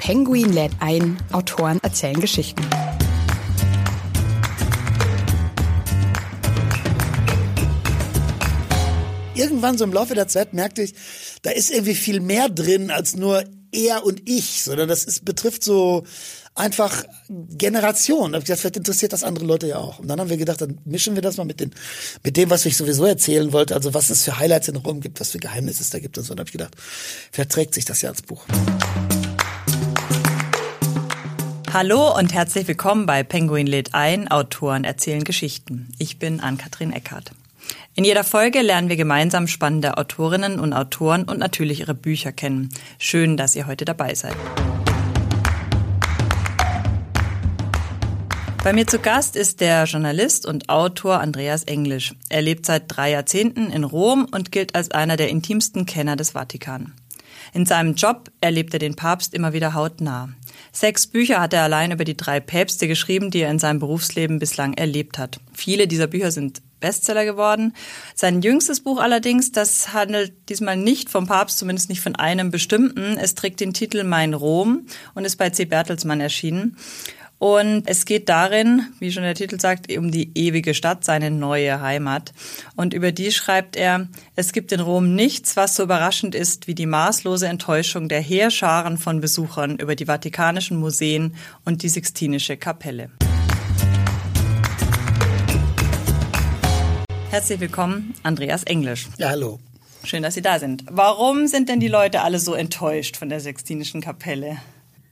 Penguin lädt ein, Autoren erzählen Geschichten. Irgendwann so im Laufe der Zeit merkte ich, da ist irgendwie viel mehr drin als nur er und ich, sondern das ist, betrifft so einfach Generationen. Da vielleicht interessiert das andere Leute ja auch. Und dann haben wir gedacht, dann mischen wir das mal mit, den, mit dem, was ich sowieso erzählen wollte, also was es für Highlights in Rom gibt, was für Geheimnisse es da gibt und so. Und dann habe ich gedacht, vielleicht trägt sich das ja als Buch. Hallo und herzlich willkommen bei Penguin lädt ein, Autoren erzählen Geschichten. Ich bin Ann-Kathrin Eckhardt. In jeder Folge lernen wir gemeinsam spannende Autorinnen und Autoren und natürlich ihre Bücher kennen. Schön, dass ihr heute dabei seid. Bei mir zu Gast ist der Journalist und Autor Andreas Englisch. Er lebt seit drei Jahrzehnten in Rom und gilt als einer der intimsten Kenner des Vatikan. In seinem Job erlebt er den Papst immer wieder hautnah. Sechs Bücher hat er allein über die drei Päpste geschrieben, die er in seinem Berufsleben bislang erlebt hat. Viele dieser Bücher sind Bestseller geworden. Sein jüngstes Buch allerdings, das handelt diesmal nicht vom Papst, zumindest nicht von einem bestimmten. Es trägt den Titel Mein Rom und ist bei C. Bertelsmann erschienen. Und es geht darin, wie schon der Titel sagt, um die ewige Stadt, seine neue Heimat. Und über die schreibt er, es gibt in Rom nichts, was so überraschend ist wie die maßlose Enttäuschung der Heerscharen von Besuchern über die vatikanischen Museen und die Sixtinische Kapelle. Herzlich willkommen, Andreas Englisch. Ja, hallo. Schön, dass Sie da sind. Warum sind denn die Leute alle so enttäuscht von der Sixtinischen Kapelle?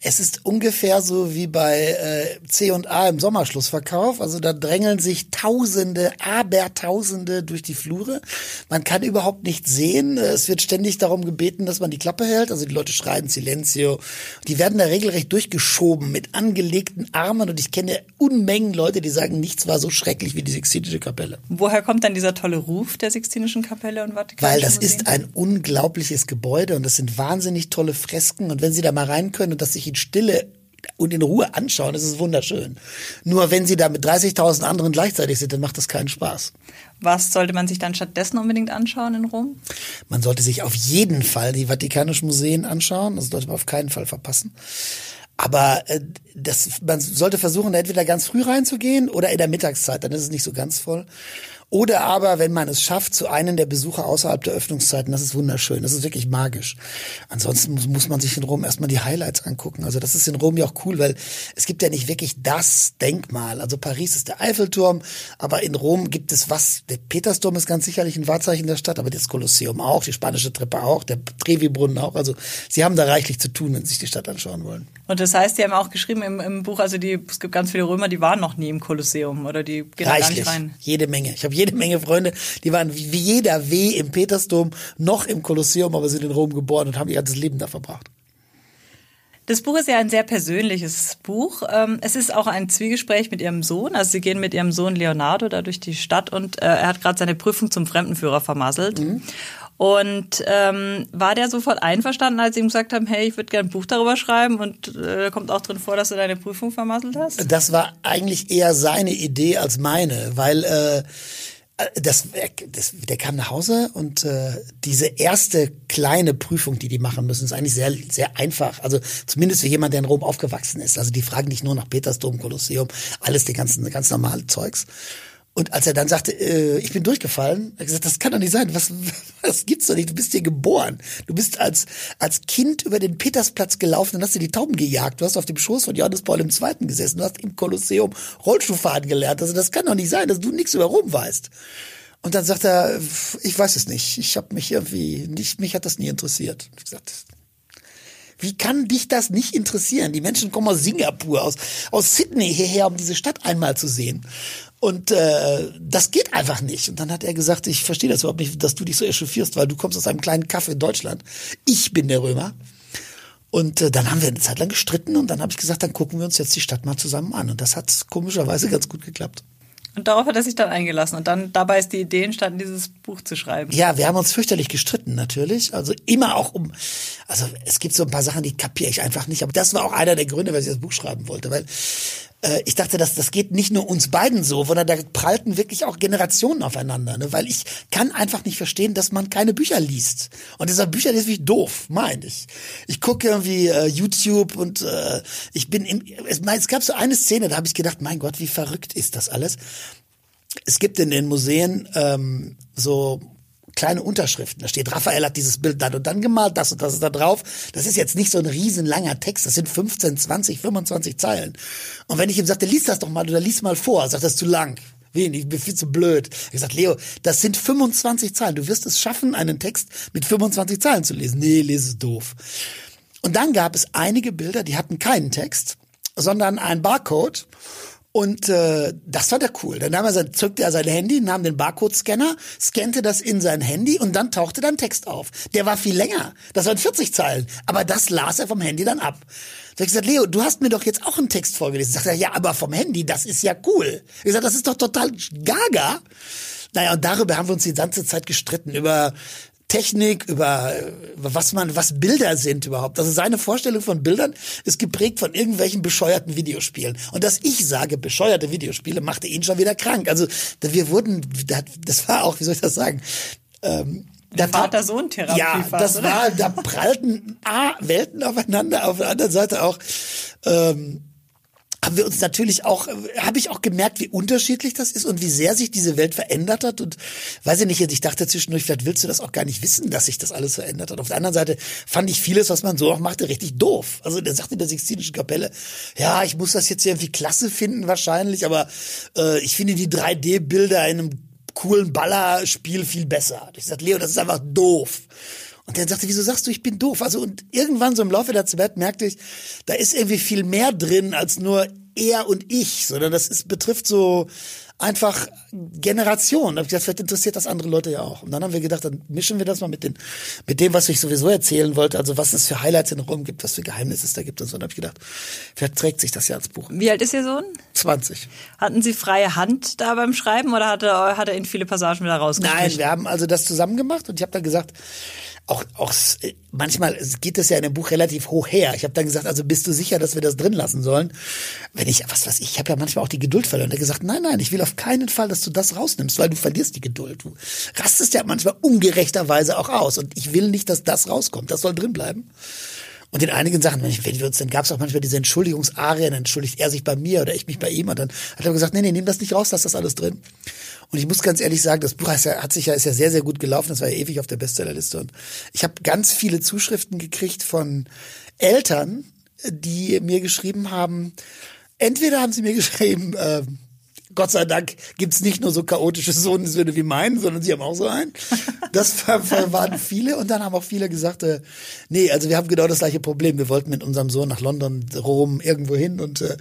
Es ist ungefähr so wie bei äh, C und A im Sommerschlussverkauf. Also da drängeln sich Tausende, Abertausende durch die Flure. Man kann überhaupt nichts sehen. Es wird ständig darum gebeten, dass man die Klappe hält. Also die Leute schreien Silencio. Die werden da regelrecht durchgeschoben mit angelegten Armen. Und ich kenne Unmengen Leute, die sagen, nichts war so schrecklich wie die Sixtinische Kapelle. Woher kommt dann dieser tolle Ruf der Sixtinischen Kapelle und Vatikan? Weil das ist ein unglaubliches Gebäude und das sind wahnsinnig tolle Fresken. Und wenn Sie da mal rein können und das sich in Stille und in Ruhe anschauen, das ist wunderschön. Nur wenn sie da mit 30.000 anderen gleichzeitig sind, dann macht das keinen Spaß. Was sollte man sich dann stattdessen unbedingt anschauen in Rom? Man sollte sich auf jeden Fall die Vatikanischen Museen anschauen. Das sollte man auf keinen Fall verpassen. Aber äh, das, man sollte versuchen, entweder ganz früh reinzugehen oder in der Mittagszeit, dann ist es nicht so ganz voll. Oder aber, wenn man es schafft, zu einem der Besucher außerhalb der Öffnungszeiten, das ist wunderschön, das ist wirklich magisch. Ansonsten muss, muss man sich in Rom erstmal die Highlights angucken. Also das ist in Rom ja auch cool, weil es gibt ja nicht wirklich das Denkmal. Also Paris ist der Eiffelturm, aber in Rom gibt es was. Der Petersdom ist ganz sicherlich ein Wahrzeichen der Stadt, aber das Kolosseum auch, die spanische Treppe auch, der Trevi-Brunnen auch. Also sie haben da reichlich zu tun, wenn sie sich die Stadt anschauen wollen. Und das heißt, die haben auch geschrieben im, im Buch, also die, es gibt ganz viele Römer, die waren noch nie im Kolosseum oder die gehen da gar nicht rein. Jede Menge. Ich habe jede Menge Freunde, die waren wie jeder W im Petersdom, noch im Kolosseum, aber sind in Rom geboren und haben ihr ganzes Leben da verbracht. Das Buch ist ja ein sehr persönliches Buch. Ähm, es ist auch ein Zwiegespräch mit ihrem Sohn. Also sie gehen mit ihrem Sohn Leonardo da durch die Stadt und äh, er hat gerade seine Prüfung zum Fremdenführer vermasselt. Mhm. Und ähm, war der sofort einverstanden, als sie ihm gesagt haben, hey, ich würde gerne ein Buch darüber schreiben und äh, kommt auch drin vor, dass du deine Prüfung vermasselt hast? Das war eigentlich eher seine Idee als meine, weil äh, das, das, der kam nach Hause und äh, diese erste kleine Prüfung, die die machen müssen, ist eigentlich sehr, sehr einfach. Also zumindest für jemand, der in Rom aufgewachsen ist. Also die fragen nicht nur nach Petersdom, Kolosseum, alles die ganzen, ganz normale Zeugs. Und als er dann sagte, äh, ich bin durchgefallen, er gesagt, das kann doch nicht sein. Was, was gibt's doch nicht? Du bist hier geboren. Du bist als, als Kind über den Petersplatz gelaufen und hast dir die Tauben gejagt. Du hast auf dem Schoß von Johannes Paul II. gesessen. Du hast im Kolosseum Rollstuhlfahren gelernt. Also das kann doch nicht sein, dass du nichts über Rom weißt. Und dann sagt er, ich weiß es nicht. Ich habe mich irgendwie nicht, mich hat das nie interessiert. Ich gesagt, wie kann dich das nicht interessieren? Die Menschen kommen aus Singapur, aus, aus Sydney hierher, um diese Stadt einmal zu sehen. Und äh, das geht einfach nicht. Und dann hat er gesagt, ich verstehe das überhaupt nicht, dass du dich so echauffierst, weil du kommst aus einem kleinen Kaff in Deutschland. Ich bin der Römer. Und äh, dann haben wir eine Zeit lang gestritten und dann habe ich gesagt, dann gucken wir uns jetzt die Stadt mal zusammen an. Und das hat komischerweise ganz gut geklappt. Und darauf hat er sich dann eingelassen. Und dann dabei ist die Idee entstanden, dieses Buch zu schreiben. Ja, wir haben uns fürchterlich gestritten natürlich. Also immer auch um, also es gibt so ein paar Sachen, die kapiere ich einfach nicht. Aber das war auch einer der Gründe, warum ich das Buch schreiben wollte. Weil äh, ich dachte, das, das geht nicht nur uns beiden so, sondern da prallten wirklich auch Generationen aufeinander. Ne? Weil ich kann einfach nicht verstehen, dass man keine Bücher liest. Und dieser Bücher ist wirklich doof, meine ich. Ich gucke irgendwie äh, YouTube und äh, ich bin im, es, es gab so eine Szene, da habe ich gedacht, mein Gott, wie verrückt ist das alles. Es gibt in den Museen ähm, so kleine Unterschriften. Da steht, Raphael hat dieses Bild dann und dann gemalt, das und das ist da drauf. Das ist jetzt nicht so ein riesenlanger Text, das sind 15, 20, 25 Zeilen. Und wenn ich ihm sagte, lies das doch mal oder lies mal vor, sagt das ist zu lang. Wenig, ich bin viel zu blöd. Ich gesagt, Leo, das sind 25 Zeilen. Du wirst es schaffen, einen Text mit 25 Zeilen zu lesen. Nee, lese es doof. Und dann gab es einige Bilder, die hatten keinen Text, sondern ein Barcode. Und äh, das war der cool. Dann er sein, zückte er sein Handy, nahm den Barcode-Scanner, scannte das in sein Handy und dann tauchte dann Text auf. Der war viel länger. Das waren 40 Zeilen. Aber das las er vom Handy dann ab. Da hab ich gesagt, Leo, du hast mir doch jetzt auch einen Text vorgelesen. Sagt er, ja, aber vom Handy, das ist ja cool. Ich gesagt, das ist doch total gaga. Naja, und darüber haben wir uns die ganze Zeit gestritten, über Technik, über, was man, was Bilder sind überhaupt. Also seine Vorstellung von Bildern ist geprägt von irgendwelchen bescheuerten Videospielen. Und dass ich sage, bescheuerte Videospiele, machte ihn schon wieder krank. Also wir wurden, das war auch, wie soll ich das sagen? Ähm, der Vater-Sohn-Therapie. Ja, das oder? war, da prallten A, Welten aufeinander, auf der anderen Seite auch ähm, haben wir uns natürlich auch, habe ich auch gemerkt, wie unterschiedlich das ist und wie sehr sich diese Welt verändert hat. Und weiß ich nicht, ich dachte zwischendurch, vielleicht willst du das auch gar nicht wissen, dass sich das alles verändert hat. Auf der anderen Seite fand ich vieles, was man so auch machte, richtig doof. Also der sagte in der Sixtinischen Kapelle, ja, ich muss das jetzt irgendwie klasse finden wahrscheinlich, aber äh, ich finde die 3D-Bilder in einem coolen Ballerspiel viel besser. Ich sagte, Leo, das ist einfach doof. Und der sagte, wieso sagst du, ich bin doof? Also und irgendwann so im Laufe der Zeit merkte ich, da ist irgendwie viel mehr drin als nur er und ich, sondern das ist, betrifft so einfach Generationen. Da habe ich gesagt, vielleicht interessiert das andere Leute ja auch. Und dann haben wir gedacht, dann mischen wir das mal mit, den, mit dem, was ich sowieso erzählen wollte. Also was es für Highlights in Rom gibt, was für Geheimnisse es da gibt und so. Und dann habe ich gedacht, vielleicht trägt sich das ja als Buch. Wie alt ist Ihr Sohn? 20. Hatten Sie freie Hand da beim Schreiben oder hat er, hat er in viele Passagen wieder rausgestrichen? Nein, wir haben also das zusammen gemacht und ich habe dann gesagt, auch, auch manchmal geht es ja in dem Buch relativ hoch her. Ich habe dann gesagt, also bist du sicher, dass wir das drin lassen sollen? Wenn ich, was weiß ich, ich habe ja manchmal auch die Geduld verloren. Er hat gesagt, nein, nein, ich will auf keinen Fall, dass du das rausnimmst, weil du verlierst die Geduld. Du rastest ja manchmal ungerechterweise auch aus und ich will nicht, dass das rauskommt. Das soll drin bleiben. Und in einigen Sachen, wenn wir uns, dann gab es auch manchmal diese Entschuldigungsarien, entschuldigt er sich bei mir oder ich mich bei ihm und dann hat er gesagt, nee, nee, nimm das nicht raus, lass das alles drin. Und ich muss ganz ehrlich sagen, das Buch ja, hat sich ja, ist ja sehr, sehr gut gelaufen. Das war ja ewig auf der Bestsellerliste. Und ich habe ganz viele Zuschriften gekriegt von Eltern, die mir geschrieben haben, entweder haben sie mir geschrieben, äh, Gott sei Dank gibt's nicht nur so chaotische Sohnesöhne wie meinen, sondern sie haben auch so einen. Das waren viele und dann haben auch viele gesagt, äh, nee, also wir haben genau das gleiche Problem. Wir wollten mit unserem Sohn nach London, Rom, irgendwo hin und äh,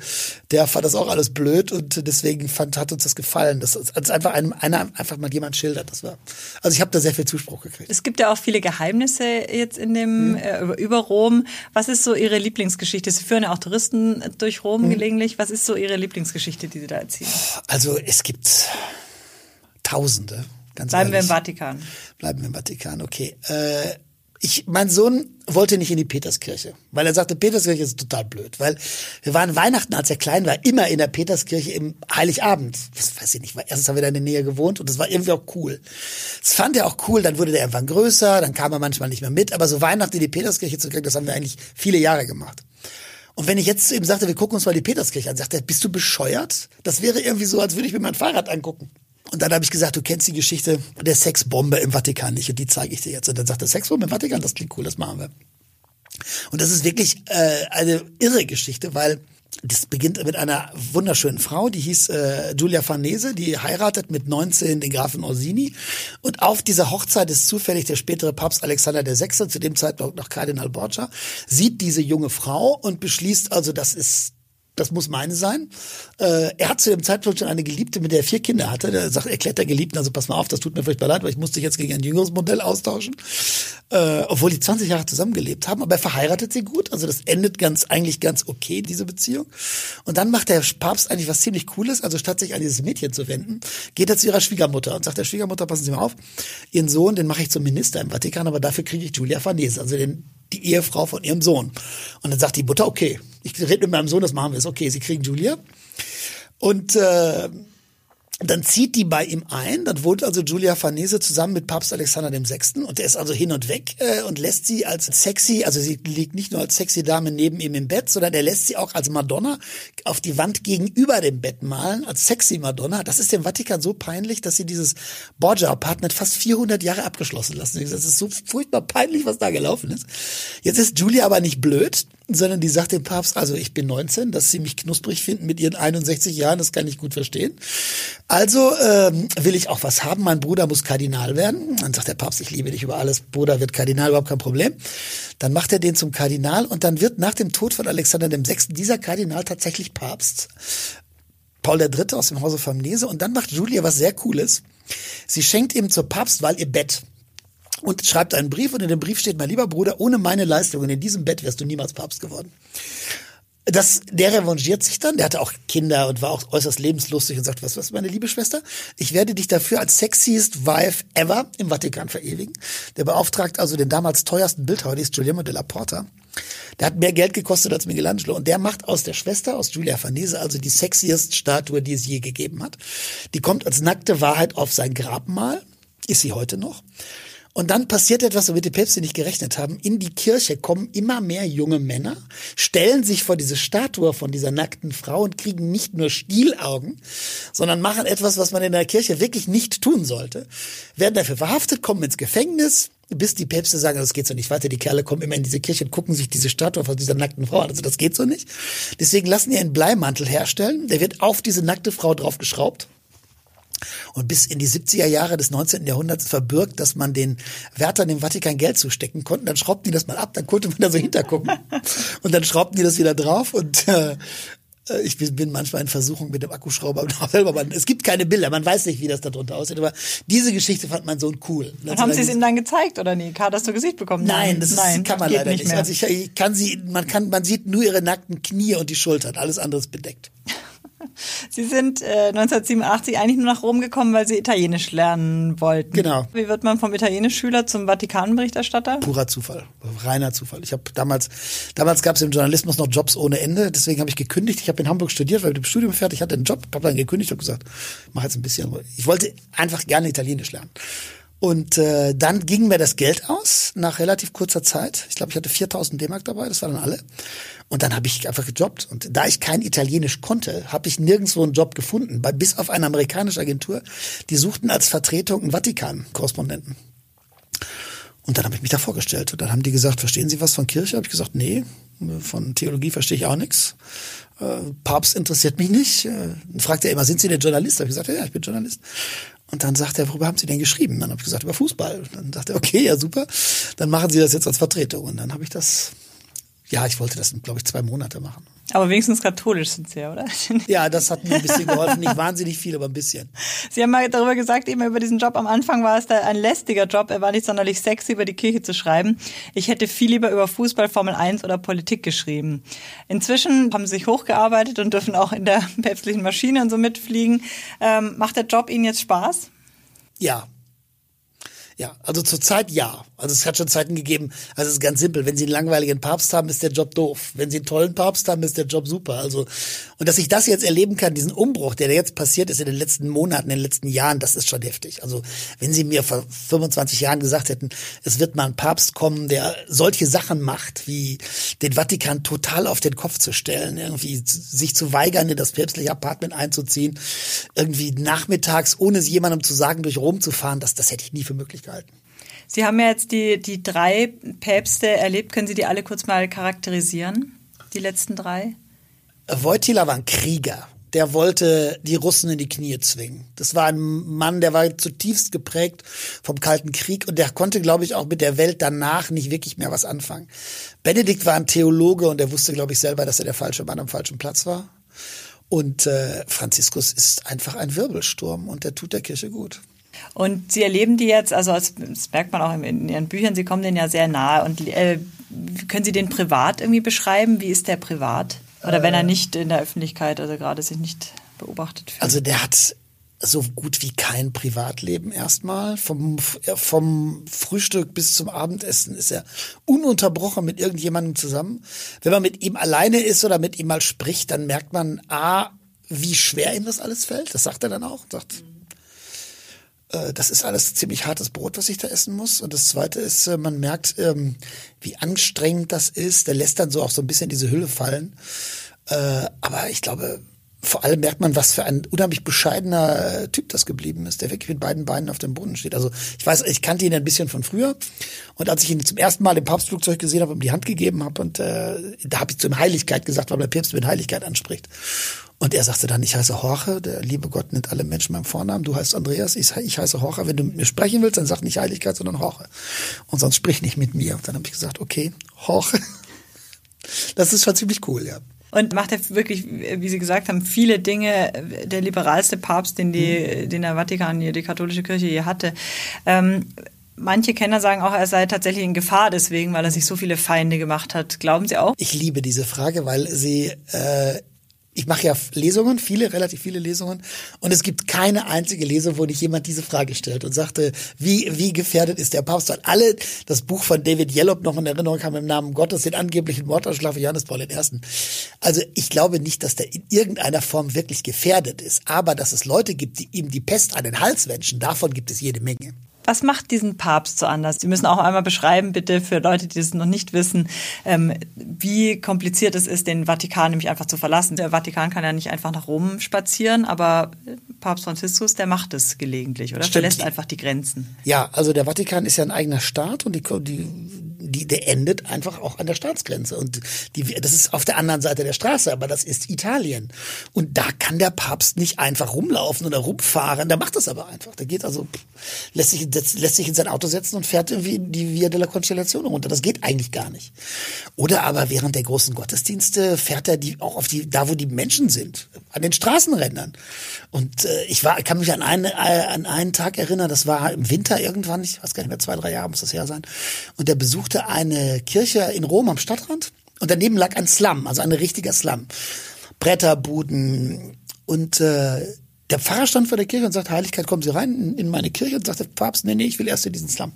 der fand das auch alles blöd und deswegen fand, hat uns das gefallen, dass als einfach einem, einer einfach mal jemand schildert. Das war, also ich habe da sehr viel Zuspruch gekriegt. Es gibt ja auch viele Geheimnisse jetzt in dem hm. äh, über Rom. Was ist so Ihre Lieblingsgeschichte? Sie führen ja auch Touristen durch Rom hm. gelegentlich. Was ist so Ihre Lieblingsgeschichte, die Sie da erzählen? Also es gibt Tausende. Ganz Bleiben ehrlich. wir im Vatikan. Bleiben wir im Vatikan, okay. Äh, ich, mein Sohn wollte nicht in die Peterskirche, weil er sagte, Peterskirche ist total blöd, weil wir waren Weihnachten, als er klein war, immer in der Peterskirche im Heiligabend. Das weiß ich nicht, weil erstens haben wir da in der Nähe gewohnt und das war irgendwie auch cool. Das fand er auch cool, dann wurde der irgendwann größer, dann kam er manchmal nicht mehr mit, aber so Weihnachten in die Peterskirche zu kriegen, das haben wir eigentlich viele Jahre gemacht. Und wenn ich jetzt zu ihm sagte, wir gucken uns mal die Peterskirche an, sagt er, bist du bescheuert? Das wäre irgendwie so, als würde ich mir mein Fahrrad angucken. Und dann habe ich gesagt, du kennst die Geschichte der Sexbombe im Vatikan nicht und die zeige ich dir jetzt. Und dann sagt er, Sexbombe im Vatikan, das klingt cool, das machen wir. Und das ist wirklich äh, eine irre Geschichte, weil das beginnt mit einer wunderschönen Frau, die hieß äh, Giulia Farnese, die heiratet mit 19 den Grafen Orsini. Und auf dieser Hochzeit ist zufällig der spätere Papst Alexander VI., zu dem Zeitpunkt noch Kardinal Borgia, sieht diese junge Frau und beschließt also, das ist das muss meine sein. Äh, er hat zu dem Zeitpunkt schon eine Geliebte, mit der er vier Kinder hatte. Der sagt, erklärt der Geliebten, also pass mal auf, das tut mir furchtbar leid, weil ich musste dich jetzt gegen ein jüngeres Modell austauschen. Äh, obwohl die 20 Jahre zusammengelebt haben, aber er verheiratet sie gut. Also das endet ganz, eigentlich ganz okay, diese Beziehung. Und dann macht der Papst eigentlich was ziemlich Cooles. Also statt sich an dieses Mädchen zu wenden, geht er zu ihrer Schwiegermutter und sagt der Schwiegermutter, passen Sie mal auf, Ihren Sohn, den mache ich zum Minister im Vatikan, aber dafür kriege ich Julia Farnese, also den, die Ehefrau von ihrem Sohn. Und dann sagt die Mutter, okay, Ich rede mit meinem Sohn, das machen wir. Ist okay, sie kriegen Julia. Und äh, dann zieht die bei ihm ein, dann wohnt also Julia Farnese zusammen mit Papst Alexander Sechsten und der ist also hin und weg äh, und lässt sie als sexy, also sie liegt nicht nur als sexy Dame neben ihm im Bett, sondern er lässt sie auch als Madonna auf die Wand gegenüber dem Bett malen, als sexy Madonna. Das ist dem Vatikan so peinlich, dass sie dieses Borgia-Apartment fast 400 Jahre abgeschlossen lassen. Das ist so furchtbar peinlich, was da gelaufen ist. Jetzt ist Julia aber nicht blöd, sondern die sagt dem Papst, also ich bin 19, dass sie mich knusprig finden mit ihren 61 Jahren, das kann ich gut verstehen. Also ähm, will ich auch was haben, mein Bruder muss Kardinal werden. Dann sagt der Papst, ich liebe dich über alles, Bruder wird Kardinal, überhaupt kein Problem. Dann macht er den zum Kardinal und dann wird nach dem Tod von Alexander dem Sechsten dieser Kardinal tatsächlich Papst. Paul III. aus dem Hause Farnese und dann macht Julia was sehr Cooles. Sie schenkt ihm zur Papstwahl ihr Bett und schreibt einen Brief und in dem Brief steht, mein lieber Bruder, ohne meine Leistungen in diesem Bett wärst du niemals Papst geworden. Das, der revanchiert sich dann, der hatte auch Kinder und war auch äußerst lebenslustig und sagt, was, was, meine liebe Schwester, ich werde dich dafür als sexiest wife ever im Vatikan verewigen. Der beauftragt also den damals teuersten Bildhauer, die ist Guillermo della Porta. Der hat mehr Geld gekostet als Michelangelo und der macht aus der Schwester, aus Giulia Farnese, also die sexiest Statue, die es je gegeben hat. Die kommt als nackte Wahrheit auf sein Grabmal, ist sie heute noch. Und dann passiert etwas, womit die Päpste nicht gerechnet haben. In die Kirche kommen immer mehr junge Männer, stellen sich vor diese Statue von dieser nackten Frau und kriegen nicht nur Stielaugen, sondern machen etwas, was man in der Kirche wirklich nicht tun sollte. Werden dafür verhaftet, kommen ins Gefängnis, bis die Päpste sagen, das geht so nicht weiter. Die Kerle kommen immer in diese Kirche und gucken sich diese Statue von dieser nackten Frau an. Also das geht so nicht. Deswegen lassen die einen Bleimantel herstellen. Der wird auf diese nackte Frau draufgeschraubt und bis in die 70er Jahre des 19. Jahrhunderts verbürgt, dass man den Wärtern im Vatikan Geld zustecken konnte. Dann schraubten die das mal ab, dann konnte man da so hintergucken. und dann schraubten die das wieder drauf und äh, ich bin manchmal in Versuchung mit dem Akkuschrauber selber. Man, es gibt keine Bilder, man weiß nicht, wie das da drunter aussieht. Aber diese Geschichte fand mein Sohn cool. Und haben Sie es ihm dann gezeigt oder nie? Hast du Gesicht bekommen? Nein, das ist, Nein, kann man leider nicht. nicht. Also ich, ich, kann sie, man kann, man sieht nur ihre nackten Knie und die Schultern. Alles andere ist bedeckt. Sie sind äh, 1987 eigentlich nur nach Rom gekommen, weil Sie Italienisch lernen wollten. Genau. Wie wird man vom Italienisch-Schüler zum Vatikanberichterstatter? Purer Zufall, reiner Zufall. Ich habe damals, damals gab es im Journalismus noch Jobs ohne Ende, deswegen habe ich gekündigt. Ich habe in Hamburg studiert, weil mit dem Studium fertig hatte einen Job, habe dann gekündigt und gesagt, mach jetzt ein bisschen. Ich wollte einfach gerne Italienisch lernen. Und äh, dann ging mir das Geld aus nach relativ kurzer Zeit. Ich glaube, ich hatte 4000 D-Mark dabei, das waren dann alle. Und dann habe ich einfach gejobbt. Und da ich kein Italienisch konnte, habe ich nirgendwo einen Job gefunden, bei, bis auf eine amerikanische Agentur. Die suchten als Vertretung einen Vatikan-Korrespondenten. Und dann habe ich mich da vorgestellt. Und dann haben die gesagt, verstehen Sie was von Kirche? Habe ich gesagt, nee, von Theologie verstehe ich auch nichts. Äh, Papst interessiert mich nicht. Äh, fragt er immer, sind Sie denn Journalist? Habe ich gesagt, ja, ich bin Journalist. Und dann sagt er, worüber haben Sie denn geschrieben? Dann habe ich gesagt, über Fußball. Und dann sagt er, okay, ja super. Dann machen Sie das jetzt als Vertretung. Und dann habe ich das, ja, ich wollte das, glaube ich, zwei Monate machen. Aber wenigstens katholisch sind Sie ja, oder? Ja, das hat mir ein bisschen geholfen. Nicht wahnsinnig viel, aber ein bisschen. Sie haben mal darüber gesagt, eben über diesen Job. Am Anfang war es da ein lästiger Job. Er war nicht sonderlich sexy, über die Kirche zu schreiben. Ich hätte viel lieber über Fußball, Formel 1 oder Politik geschrieben. Inzwischen haben Sie sich hochgearbeitet und dürfen auch in der päpstlichen Maschine und so mitfliegen. Ähm, macht der Job Ihnen jetzt Spaß? Ja, ja, also zurzeit ja. Also es hat schon Zeiten gegeben, also es ist ganz simpel, wenn Sie einen langweiligen Papst haben, ist der Job doof. Wenn Sie einen tollen Papst haben, ist der Job super. Also und dass ich das jetzt erleben kann, diesen Umbruch, der jetzt passiert ist in den letzten Monaten, in den letzten Jahren, das ist schon heftig. Also wenn Sie mir vor 25 Jahren gesagt hätten, es wird mal ein Papst kommen, der solche Sachen macht, wie den Vatikan total auf den Kopf zu stellen, irgendwie sich zu weigern, in das päpstliche Apartment einzuziehen, irgendwie nachmittags, ohne es jemandem zu sagen, durch Rom zu fahren, das, das hätte ich nie für möglich gehalten. Sie haben ja jetzt die, die drei Päpste erlebt. Können Sie die alle kurz mal charakterisieren? Die letzten drei? Wojtyla war ein Krieger. Der wollte die Russen in die Knie zwingen. Das war ein Mann, der war zutiefst geprägt vom Kalten Krieg und der konnte, glaube ich, auch mit der Welt danach nicht wirklich mehr was anfangen. Benedikt war ein Theologe und er wusste, glaube ich, selber, dass er der falsche Mann am falschen Platz war. Und äh, Franziskus ist einfach ein Wirbelsturm und der tut der Kirche gut. Und Sie erleben die jetzt, also das merkt man auch in Ihren Büchern, Sie kommen denen ja sehr nahe. Und äh, können Sie den privat irgendwie beschreiben? Wie ist der privat? Oder wenn er äh. nicht in der Öffentlichkeit, also gerade sich nicht beobachtet fühlt? Also der hat so gut wie kein Privatleben erstmal. Vom, vom Frühstück bis zum Abendessen ist er ununterbrochen mit irgendjemandem zusammen. Wenn man mit ihm alleine ist oder mit ihm mal spricht, dann merkt man, a, wie schwer ihm das alles fällt. Das sagt er dann auch. Sagt, äh, das ist alles ziemlich hartes Brot, was ich da essen muss. Und das Zweite ist, äh, man merkt, ähm, wie anstrengend das ist. Der lässt dann so auch so ein bisschen diese Hülle fallen. Äh, aber ich glaube, vor allem merkt man, was für ein unheimlich bescheidener Typ das geblieben ist, der wirklich mit beiden Beinen auf dem Boden steht. Also ich weiß, ich kannte ihn ein bisschen von früher und als ich ihn zum ersten Mal im Papstflugzeug gesehen habe und die Hand gegeben habe und äh, da habe ich zu ihm Heiligkeit gesagt, weil der Papst mit Heiligkeit anspricht. Und er sagte dann, ich heiße Jorge, der liebe Gott nennt alle Menschen beim Vornamen, du heißt Andreas, ich, ich heiße Jorge, wenn du mit mir sprechen willst, dann sag nicht Heiligkeit, sondern Jorge. Und sonst sprich nicht mit mir. Und dann habe ich gesagt, okay, Jorge. Das ist schon ziemlich cool, ja. Und macht er wirklich, wie Sie gesagt haben, viele Dinge, der liberalste Papst, den, die, mhm. den der Vatikan, die katholische Kirche je hatte. Ähm, Manche Kenner sagen auch, er sei tatsächlich in Gefahr deswegen, weil er sich so viele Feinde gemacht hat. Glauben Sie auch? Ich liebe diese Frage, weil sie äh, ich mache ja Lesungen, viele, relativ viele Lesungen, und es gibt keine einzige Lesung, wo nicht jemand diese Frage stellt und sagte, wie, wie gefährdet ist der Papst? Weil alle das Buch von David Yellop noch in Erinnerung haben im Namen Gottes, den angeblichen Mordanschlag für Johannes Paul I. Also ich glaube nicht, dass der in irgendeiner Form wirklich gefährdet ist, aber dass es Leute gibt, die ihm die Pest an den Hals wünschen, davon gibt es jede Menge. Was macht diesen Papst so anders? Sie müssen auch einmal beschreiben, bitte, für Leute, die das noch nicht wissen, ähm, wie kompliziert es ist, den Vatikan nämlich einfach zu verlassen. Der Vatikan kann ja nicht einfach nach Rom spazieren, aber Papst Franziskus, der macht es gelegentlich, oder? Stimmt. Verlässt einfach die Grenzen. Ja, also der Vatikan ist ja ein eigener Staat und die, die die, der endet einfach auch an der Staatsgrenze. Und die, das ist auf der anderen Seite der Straße, aber das ist Italien. Und da kann der Papst nicht einfach rumlaufen oder rumfahren. Der macht das aber einfach. Der geht also, lässt sich, lässt sich in sein Auto setzen und fährt irgendwie die Via della Constellation runter. Das geht eigentlich gar nicht. Oder aber während der großen Gottesdienste fährt er die auch auf die, da wo die Menschen sind, an den Straßenrändern. Und äh, ich war, kann mich an einen, äh, an einen Tag erinnern, das war im Winter irgendwann, ich weiß gar nicht mehr, zwei, drei Jahre muss das her sein. Und der besuchte eine Kirche in Rom am Stadtrand und daneben lag ein Slum, also ein richtiger Slum. Bretterbuden und äh, der Pfarrer stand vor der Kirche und sagt, Heiligkeit, kommen Sie rein in meine Kirche und sagt der Papst, nee, nee, ich will erst in diesen Slum.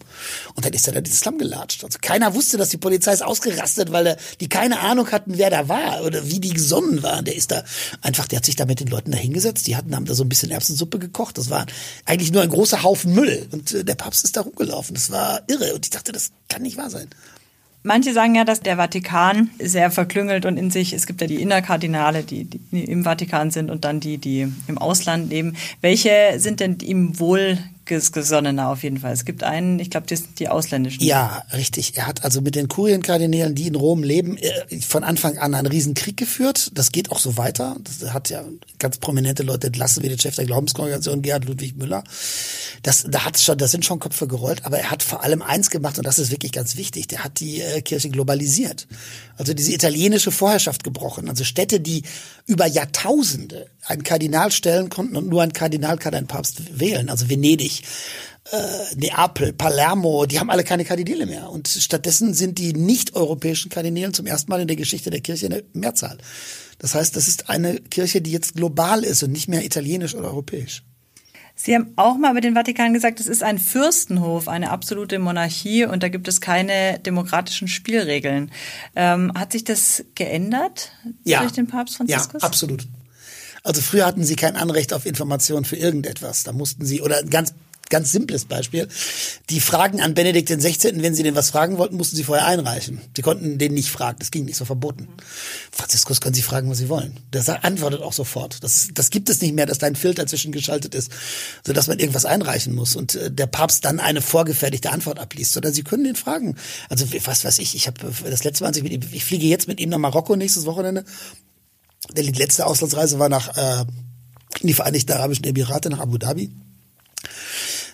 Und dann ist er da in diesen Slum gelatscht. Also keiner wusste, dass die Polizei ist ausgerastet, weil die keine Ahnung hatten, wer da war oder wie die gesonnen waren. Der ist da einfach, der hat sich da mit den Leuten da hingesetzt. Die hatten, haben da so ein bisschen Erbsensuppe gekocht. Das war eigentlich nur ein großer Haufen Müll. Und äh, der Papst ist da rumgelaufen. Das war irre. Und ich dachte, das kann nicht wahr sein. Manche sagen ja, dass der Vatikan sehr verklüngelt und in sich, es gibt ja die Innerkardinale, die, die im Vatikan sind und dann die, die im Ausland leben. Welche sind denn ihm wohl gesonnener auf jeden Fall. Es gibt einen, ich glaube, das sind die ausländischen. Ja, richtig. Er hat also mit den Kurienkardinälen, die in Rom leben, äh, von Anfang an einen Riesenkrieg geführt. Das geht auch so weiter. Das hat ja ganz prominente Leute entlassen, wie der Chef der Glaubenskongregation, Gerhard Ludwig Müller. Das, da hat's schon, da sind schon Köpfe gerollt, aber er hat vor allem eins gemacht und das ist wirklich ganz wichtig. Der hat die äh, Kirche globalisiert. Also diese italienische Vorherrschaft gebrochen. Also Städte, die über Jahrtausende einen Kardinal stellen konnten und nur ein Kardinal kann einen Papst wählen. Also Venedig, äh, Neapel, Palermo, die haben alle keine Kardinäle mehr. Und stattdessen sind die nicht-europäischen Kardinälen zum ersten Mal in der Geschichte der Kirche in der Mehrzahl. Das heißt, das ist eine Kirche, die jetzt global ist und nicht mehr italienisch oder europäisch. Sie haben auch mal über den Vatikan gesagt, es ist ein Fürstenhof, eine absolute Monarchie und da gibt es keine demokratischen Spielregeln. Ähm, hat sich das geändert ja. durch den Papst Franziskus? Ja, absolut. Also früher hatten sie kein Anrecht auf Informationen für irgendetwas. Da mussten sie, oder ganz ganz simples Beispiel. Die Fragen an Benedikt den 16., wenn sie den was fragen wollten, mussten sie vorher einreichen. Sie konnten den nicht fragen. Das ging nicht, so verboten. Franziskus können sie fragen, was sie wollen. Der antwortet auch sofort. Das, das gibt es nicht mehr, dass da ein Filter zwischengeschaltet ist, sodass man irgendwas einreichen muss und äh, der Papst dann eine vorgefertigte Antwort abliest. Sondern sie können den fragen. Also was weiß ich, ich habe das letzte Mal, als ich mit ihm, ich fliege jetzt mit ihm nach Marokko nächstes Wochenende die letzte Auslandsreise war nach äh, in die Vereinigten Arabischen Emirate, nach Abu Dhabi.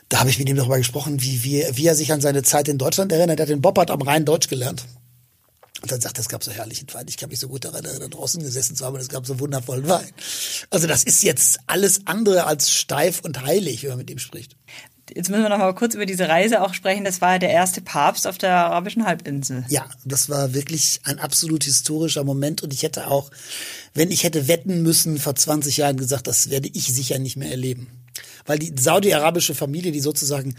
Da habe ich mit ihm darüber gesprochen, wie, wie, wie er sich an seine Zeit in Deutschland erinnert. Er hat den Boppert am Rhein Deutsch gelernt. Und dann sagt er, es gab so herrlichen Wein. Ich kann mich so gut daran erinnern, draußen gesessen zu haben und es gab so wundervollen Wein. Also das ist jetzt alles andere als steif und heilig, wenn man mit ihm spricht. Jetzt müssen wir noch mal kurz über diese Reise auch sprechen. Das war der erste Papst auf der arabischen Halbinsel. Ja, das war wirklich ein absolut historischer Moment und ich hätte auch, wenn ich hätte wetten müssen, vor 20 Jahren gesagt, das werde ich sicher nicht mehr erleben. Weil die saudi-arabische Familie, die sozusagen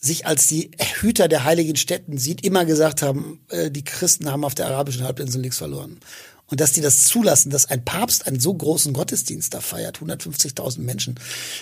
sich als die Hüter der heiligen Städten sieht, immer gesagt haben, äh, die Christen haben auf der arabischen Halbinsel nichts verloren. Und dass die das zulassen, dass ein Papst einen so großen Gottesdienst da feiert, 150.000 Menschen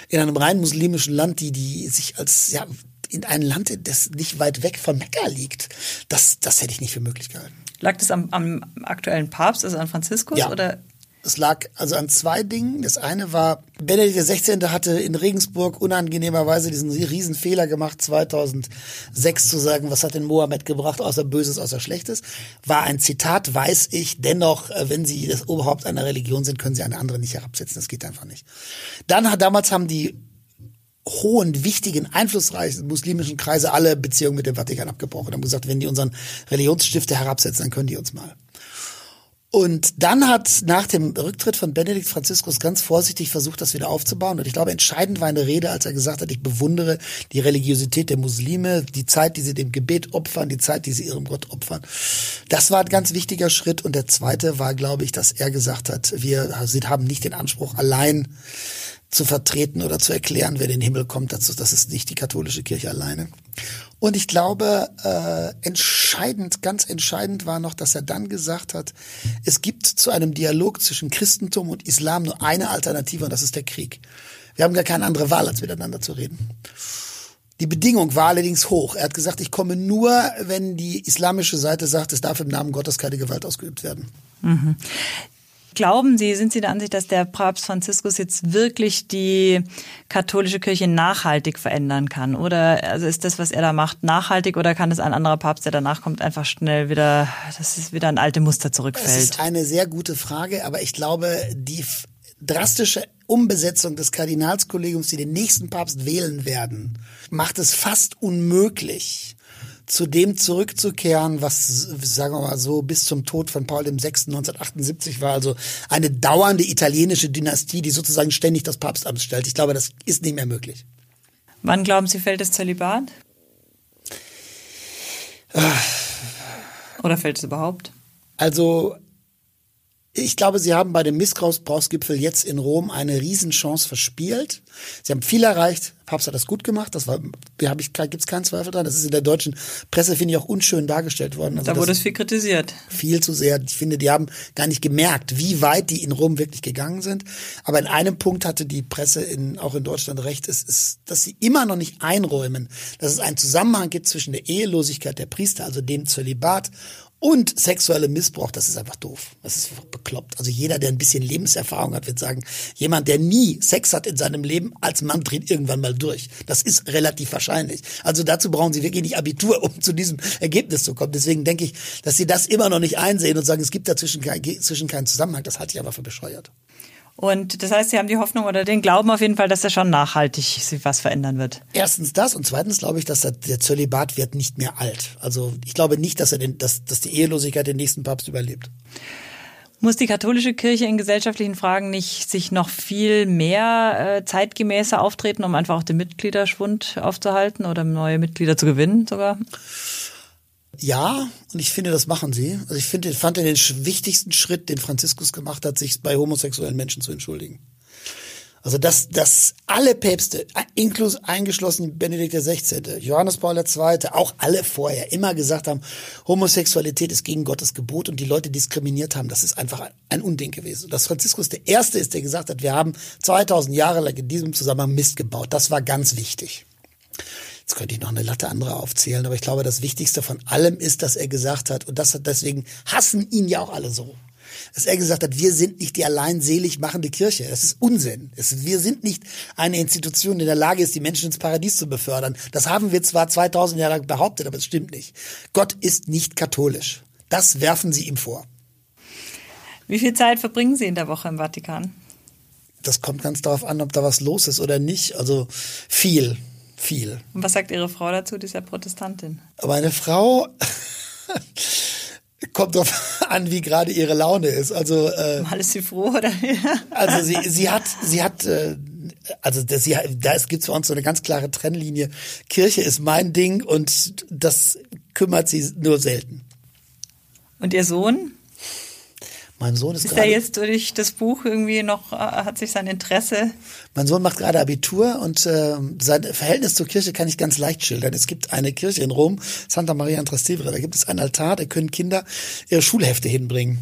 in einem rein muslimischen Land, die, die sich als, ja, in ein Land, das nicht weit weg von Mekka liegt, das, das hätte ich nicht für möglich gehalten. Lag das am, am aktuellen Papst, also an Franziskus? Ja. Oder? Es lag also an zwei Dingen. Das eine war, Benedikt XVI. hatte in Regensburg unangenehmerweise diesen riesen Fehler gemacht, 2006 zu sagen, was hat denn Mohammed gebracht, außer Böses, außer Schlechtes. War ein Zitat, weiß ich. Dennoch, äh, wenn Sie das Oberhaupt einer Religion sind, können Sie eine andere nicht herabsetzen. Das geht einfach nicht. Dann hat, damals haben die hohen, wichtigen, einflussreichen muslimischen Kreise alle Beziehungen mit dem Vatikan abgebrochen. Haben gesagt, wenn die unseren Religionsstifter herabsetzen, dann können die uns mal. Und dann hat nach dem Rücktritt von Benedikt Franziskus ganz vorsichtig versucht, das wieder aufzubauen. Und ich glaube, entscheidend war eine Rede, als er gesagt hat, ich bewundere die Religiosität der Muslime, die Zeit, die sie dem Gebet opfern, die Zeit, die sie ihrem Gott opfern. Das war ein ganz wichtiger Schritt. Und der zweite war, glaube ich, dass er gesagt hat, wir haben nicht den Anspruch, allein zu vertreten oder zu erklären, wer in den Himmel kommt. Das, das ist nicht die katholische Kirche alleine. Und ich glaube, äh, entscheidend, ganz entscheidend war noch, dass er dann gesagt hat, es gibt zu einem Dialog zwischen Christentum und Islam nur eine Alternative und das ist der Krieg. Wir haben gar keine andere Wahl, als miteinander zu reden. Die Bedingung war allerdings hoch. Er hat gesagt, ich komme nur, wenn die islamische Seite sagt, es darf im Namen Gottes keine Gewalt ausgeübt werden. Mhm. Glauben Sie, sind Sie der Ansicht, dass der Papst Franziskus jetzt wirklich die katholische Kirche nachhaltig verändern kann? Oder also ist das, was er da macht, nachhaltig oder kann es ein anderer Papst, der danach kommt, einfach schnell wieder, dass es wieder ein alte Muster zurückfällt? Das ist eine sehr gute Frage, aber ich glaube, die drastische Umbesetzung des Kardinalskollegiums, die den nächsten Papst wählen werden, macht es fast unmöglich, zu dem zurückzukehren, was, sagen wir mal so, bis zum Tod von Paul VI. 1978 war. Also eine dauernde italienische Dynastie, die sozusagen ständig das Papstamt stellt. Ich glaube, das ist nicht mehr möglich. Wann glauben Sie, fällt das Zölibat? Oder fällt es überhaupt? Also ich glaube, sie haben bei dem Missbrauchsgipfel jetzt in Rom eine Riesenchance verspielt. Sie haben viel erreicht. Papst hat das gut gemacht. Das war, da habe ich, gibt's keinen Zweifel dran. Das ist in der deutschen Presse, finde ich, auch unschön dargestellt worden. Also da wurde es viel kritisiert. Viel zu sehr. Ich finde, die haben gar nicht gemerkt, wie weit die in Rom wirklich gegangen sind. Aber in einem Punkt hatte die Presse in, auch in Deutschland recht. Es ist, dass sie immer noch nicht einräumen, dass es einen Zusammenhang gibt zwischen der Ehelosigkeit der Priester, also dem Zölibat und sexuelle Missbrauch, das ist einfach doof. Das ist einfach bekloppt. Also jeder, der ein bisschen Lebenserfahrung hat, wird sagen, jemand, der nie Sex hat in seinem Leben, als Mann dreht irgendwann mal durch. Das ist relativ wahrscheinlich. Also dazu brauchen sie wirklich nicht Abitur, um zu diesem Ergebnis zu kommen. Deswegen denke ich, dass sie das immer noch nicht einsehen und sagen, es gibt dazwischen kein, zwischen keinen Zusammenhang. Das halte ich aber für bescheuert. Und das heißt, Sie haben die Hoffnung oder den Glauben auf jeden Fall, dass er schon nachhaltig sich was verändern wird. Erstens das und zweitens glaube ich, dass der Zölibat wird nicht mehr alt. Also ich glaube nicht, dass er den, dass, dass die Ehelosigkeit den nächsten Papst überlebt. Muss die katholische Kirche in gesellschaftlichen Fragen nicht sich noch viel mehr äh, zeitgemäßer auftreten, um einfach auch den Mitgliederschwund aufzuhalten oder neue Mitglieder zu gewinnen sogar? Ja, und ich finde, das machen sie. Also ich finde, fand den wichtigsten Schritt, den Franziskus gemacht hat, sich bei homosexuellen Menschen zu entschuldigen. Also dass, dass alle Päpste, inklus, eingeschlossen Benedikt XVI., Johannes Paul II., auch alle vorher immer gesagt haben, Homosexualität ist gegen Gottes Gebot und die Leute diskriminiert haben, das ist einfach ein Unding gewesen. Dass Franziskus der Erste ist, der gesagt hat, wir haben 2000 Jahre lang in diesem Zusammenhang Mist gebaut. Das war ganz wichtig. Jetzt könnte ich noch eine Latte andere aufzählen, aber ich glaube, das Wichtigste von allem ist, dass er gesagt hat, und das hat deswegen hassen ihn ja auch alle so, dass er gesagt hat, wir sind nicht die allein selig machende Kirche. Das ist Unsinn. Es, wir sind nicht eine Institution, die in der Lage ist, die Menschen ins Paradies zu befördern. Das haben wir zwar 2000 Jahre lang behauptet, aber es stimmt nicht. Gott ist nicht katholisch. Das werfen sie ihm vor. Wie viel Zeit verbringen Sie in der Woche im Vatikan? Das kommt ganz darauf an, ob da was los ist oder nicht. Also viel viel. Und was sagt Ihre Frau dazu, die ist ja Protestantin? Meine Frau kommt darauf an, wie gerade ihre Laune ist. Also äh, mal ist sie froh oder? also sie sie hat sie hat äh, also das, sie, da gibt es für uns so eine ganz klare Trennlinie. Kirche ist mein Ding und das kümmert sie nur selten. Und ihr Sohn? Mein Sohn ist, Ist gerade. er jetzt durch das Buch irgendwie noch, äh, hat sich sein Interesse Mein Sohn macht gerade Abitur und äh, sein Verhältnis zur Kirche kann ich ganz leicht schildern. Es gibt eine Kirche in Rom, Santa Maria in Trastevere. Da gibt es einen Altar, da können Kinder ihre Schulhefte hinbringen.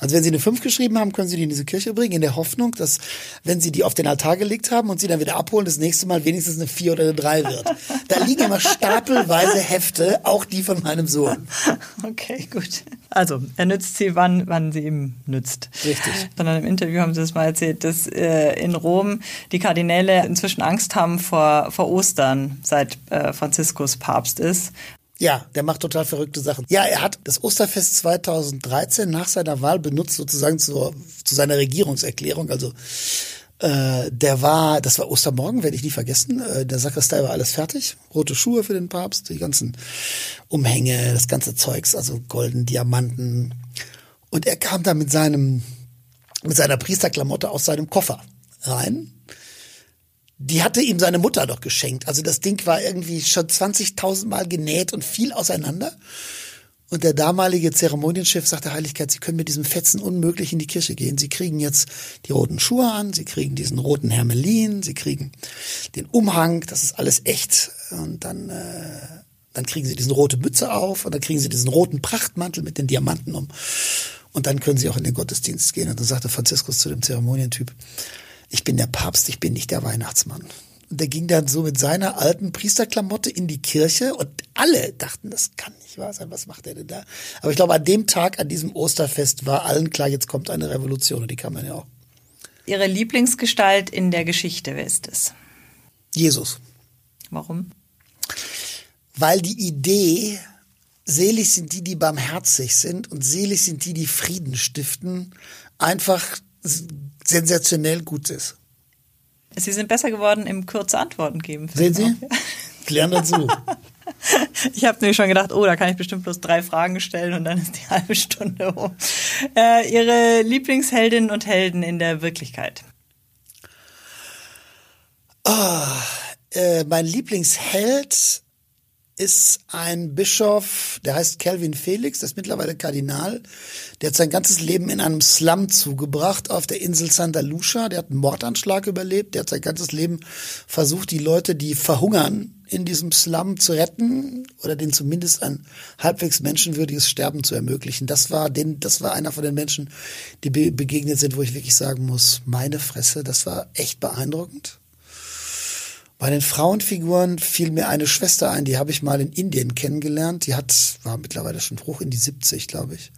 Also wenn sie eine 5 geschrieben haben, können sie die in diese Kirche bringen, in der Hoffnung, dass wenn sie die auf den Altar gelegt haben und sie dann wieder abholen, das nächste Mal wenigstens eine 4 oder eine 3 wird. Da liegen immer stapelweise Hefte, auch die von meinem Sohn. Okay, gut. Also, er nützt sie, wann, wann sie ihm nützt. Richtig. Sondern im Interview haben sie es mal erzählt, dass äh, in Rom die Kardinäle inzwischen Angst haben vor, vor Ostern, seit äh, Franziskus Papst ist. Ja, der macht total verrückte Sachen. Ja, er hat das Osterfest 2013 nach seiner Wahl benutzt, sozusagen zur, zu seiner Regierungserklärung. Also äh, der war, das war Ostermorgen, werde ich nie vergessen. Äh, der Sakristei war alles fertig. Rote Schuhe für den Papst, die ganzen Umhänge, das ganze Zeugs, also golden Diamanten. Und er kam da mit seinem, mit seiner Priesterklamotte aus seinem Koffer rein. Die hatte ihm seine Mutter doch geschenkt. Also das Ding war irgendwie schon 20.000 Mal genäht und viel auseinander. Und der damalige Zeremonienchef sagte, Heiligkeit, Sie können mit diesem Fetzen unmöglich in die Kirche gehen. Sie kriegen jetzt die roten Schuhe an, Sie kriegen diesen roten Hermelin, Sie kriegen den Umhang, das ist alles echt. Und dann, äh, dann kriegen Sie diesen rote Mütze auf und dann kriegen Sie diesen roten Prachtmantel mit den Diamanten um. Und dann können Sie auch in den Gottesdienst gehen. Und dann sagte Franziskus zu dem Zeremonientyp, ich bin der Papst, ich bin nicht der Weihnachtsmann. Und der ging dann so mit seiner alten Priesterklamotte in die Kirche und alle dachten, das kann nicht wahr sein, was macht er denn da? Aber ich glaube, an dem Tag, an diesem Osterfest war allen klar, jetzt kommt eine Revolution und die kam dann ja auch. Ihre Lieblingsgestalt in der Geschichte, wer ist es? Jesus. Warum? Weil die Idee, selig sind die, die barmherzig sind und selig sind die, die Frieden stiften, einfach sensationell gut ist. Sie sind besser geworden im kurze Antworten geben. Sehen Sie? Klären dazu. Ich habe nämlich schon gedacht, oh, da kann ich bestimmt bloß drei Fragen stellen und dann ist die halbe Stunde um. Äh, Ihre Lieblingsheldinnen und Helden in der Wirklichkeit? Oh, äh, mein Lieblingsheld ist ein Bischof, der heißt Calvin Felix, der ist mittlerweile Kardinal. Der hat sein ganzes Leben in einem Slum zugebracht auf der Insel Santa Lucia. Der hat einen Mordanschlag überlebt. Der hat sein ganzes Leben versucht, die Leute, die verhungern, in diesem Slum zu retten oder denen zumindest ein halbwegs menschenwürdiges Sterben zu ermöglichen. Das war den, das war einer von den Menschen, die be begegnet sind, wo ich wirklich sagen muss, meine Fresse, das war echt beeindruckend. Bei den Frauenfiguren fiel mir eine Schwester ein, die habe ich mal in Indien kennengelernt. Die hat, war mittlerweile schon hoch in die 70, glaube ich.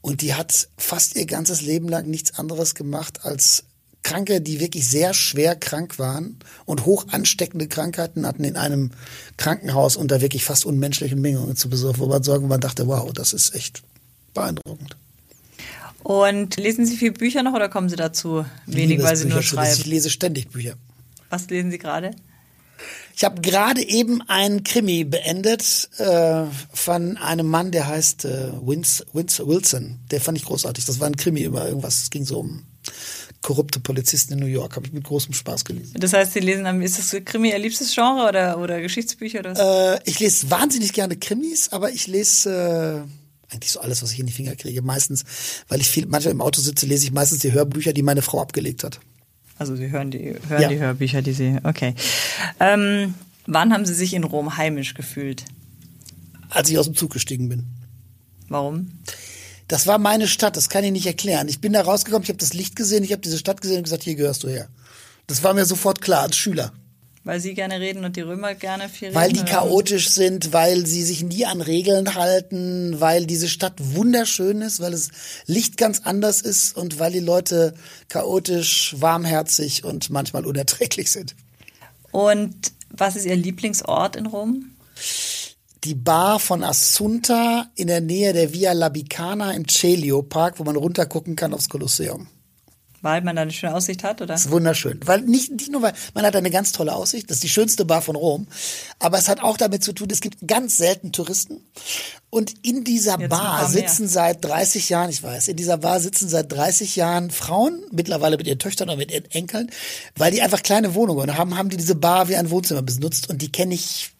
Und die hat fast ihr ganzes Leben lang nichts anderes gemacht als Kranke, die wirklich sehr schwer krank waren und hoch ansteckende Krankheiten hatten in einem Krankenhaus unter wirklich fast unmenschlichen Bedingungen zu besorgen, wo man sagen, man dachte, wow, das ist echt beeindruckend. Und lesen Sie viele Bücher noch oder kommen Sie dazu wenig, weil Sie nur schreiben? Ich lese ständig Bücher. Was lesen Sie gerade? Ich habe gerade eben einen Krimi beendet äh, von einem Mann, der heißt äh, Vince, Vince Wilson. Der fand ich großartig. Das war ein Krimi über irgendwas. Es ging so um korrupte Polizisten in New York. Habe ich mit großem Spaß gelesen. Das heißt, Sie lesen, ist das Krimi Ihr liebstes Genre oder, oder Geschichtsbücher? Oder? Äh, ich lese wahnsinnig gerne Krimis, aber ich lese äh, eigentlich so alles, was ich in die Finger kriege. Meistens, weil ich viel, manchmal im Auto sitze, lese ich meistens die Hörbücher, die meine Frau abgelegt hat. Also Sie hören die, hören Ja. die Hörbücher, die Sie. Okay. Ähm, wann haben Sie sich in Rom heimisch gefühlt? Als ich aus dem Zug gestiegen bin. Warum? Das war meine Stadt, das kann ich nicht erklären. Ich bin da rausgekommen, ich habe das Licht gesehen, ich habe diese Stadt gesehen und gesagt, hier gehörst du her. Das war mir sofort klar als Schüler. Weil Sie gerne reden und die Römer gerne viel reden? Weil die chaotisch sind, weil sie sich nie an Regeln halten, weil diese Stadt wunderschön ist, weil das Licht ganz anders ist und weil die Leute chaotisch, warmherzig und manchmal unerträglich sind. Und was ist Ihr Lieblingsort in Rom? Die Bar von Assunta in der Nähe der Via Labicana im Celio Park, wo man runtergucken kann aufs Kolosseum. Weil man da eine schöne Aussicht hat, oder? Das ist wunderschön. Weil nicht, nicht nur, weil man hat eine ganz tolle Aussicht, das ist die schönste Bar von Rom, aber es hat auch damit zu tun, es gibt ganz selten Touristen. Und in dieser Jetzt Bar sitzen seit 30 Jahren, ich weiß, in dieser Bar sitzen seit 30 Jahren Frauen, mittlerweile mit ihren Töchtern oder mit ihren Enkeln, weil die einfach kleine Wohnungen haben, haben die diese Bar wie ein Wohnzimmer benutzt und die kenne ich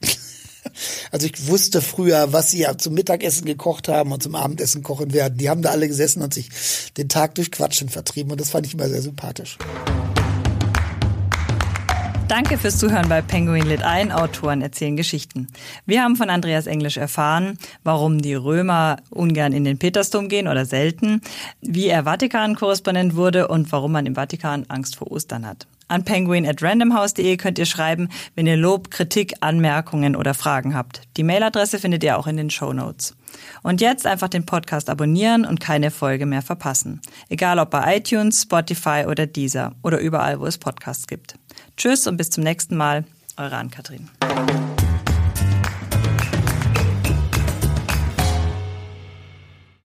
Also ich wusste früher, was sie ja zum Mittagessen gekocht haben und zum Abendessen kochen werden. Die haben da alle gesessen und sich den Tag durch Quatschen vertrieben und das fand ich immer sehr sympathisch. Danke fürs Zuhören bei Penguin Lit ein. Autoren erzählen Geschichten. Wir haben von Andreas Englisch erfahren, warum die Römer ungern in den Petersdom gehen oder selten, wie er Vatikan-Korrespondent wurde und warum man im Vatikan Angst vor Ostern hat. An penguin at randomhouse.de könnt ihr schreiben, wenn ihr Lob, Kritik, Anmerkungen oder Fragen habt. Die Mailadresse findet ihr auch in den Show Notes. Und jetzt einfach den Podcast abonnieren und keine Folge mehr verpassen. Egal ob bei iTunes, Spotify oder Deezer oder überall, wo es Podcasts gibt. Tschüss und bis zum nächsten Mal. Eure Ann-Kathrin.